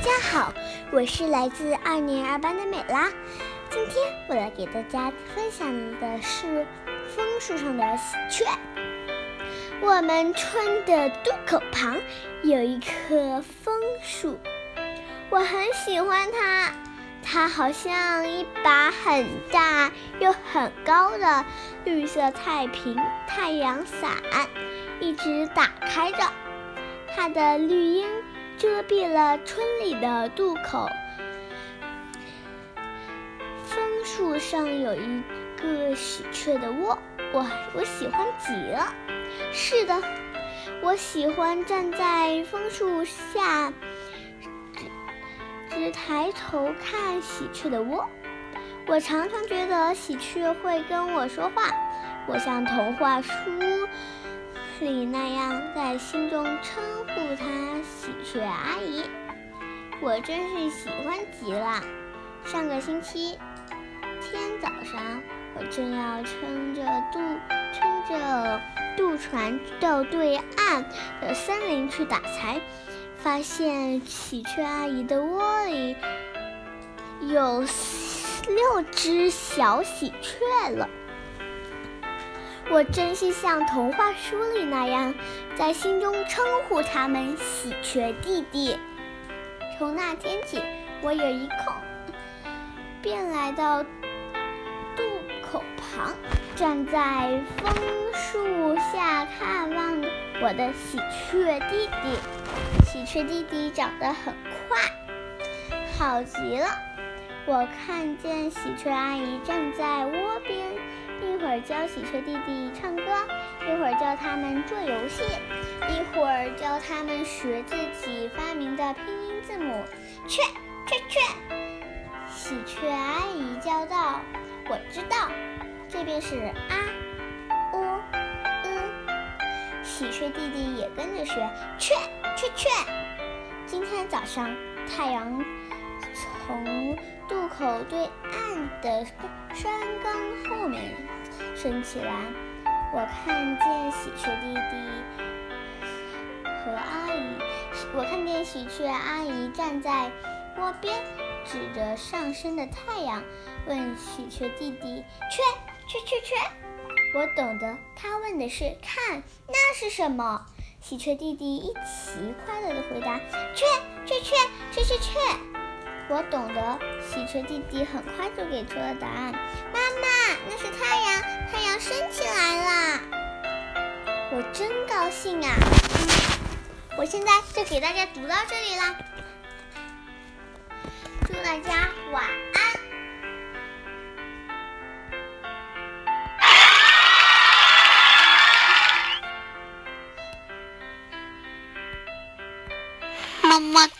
家好，我是来自二年二班的美拉。今天我来给大家分享的是枫树上的喜鹊。我们村的渡口旁有一棵枫树，我很喜欢它。它好像一把很大又很高的绿色太平太阳伞，一直打开着。它的绿荫遮蔽了村里的渡口。枫树上有一个喜鹊的窝，我我喜欢极了。是的，我喜欢站在枫树下，只只抬头看喜鹊的窝。我常常觉得喜鹊会跟我说话，我像童话书里那样在心中称呼她“喜鹊阿姨”。我真是喜欢极了。上个星期天早上，我正要撑着渡撑着渡船到对岸的森林去打柴，发现喜鹊阿姨的窝里有六只小喜鹊了。我真是像童话书里那样，在心中称呼他们“喜鹊弟弟”。从那天起，我有一空，便来到渡口旁，站在枫树下看望我的喜鹊弟弟。喜鹊弟弟长得很快，好极了。我看见喜鹊阿姨站在窝边，一会儿教喜鹊弟弟唱歌，一会儿教他们做游戏，一会儿教他们学自己发明的拼音。字母，雀雀雀，喜鹊阿姨叫道：“我知道，这边是啊，呜，嗯。”喜鹊弟弟也跟着学，雀雀雀。今天早上，太阳从渡口对岸的山岗后面升起来，我看见喜鹊弟弟和阿姨。我看见喜鹊阿姨站在窝边，指着上升的太阳，问喜鹊弟弟：“雀雀雀雀。”我懂得，他问的是看那是什么。喜鹊弟弟一齐快乐地回答：“雀雀雀雀雀雀。”我懂得，喜鹊弟弟很快就给出了答案：“妈妈，那是太阳，我真高兴啊！我现在就给大家读到这里啦，祝大家晚安。么么。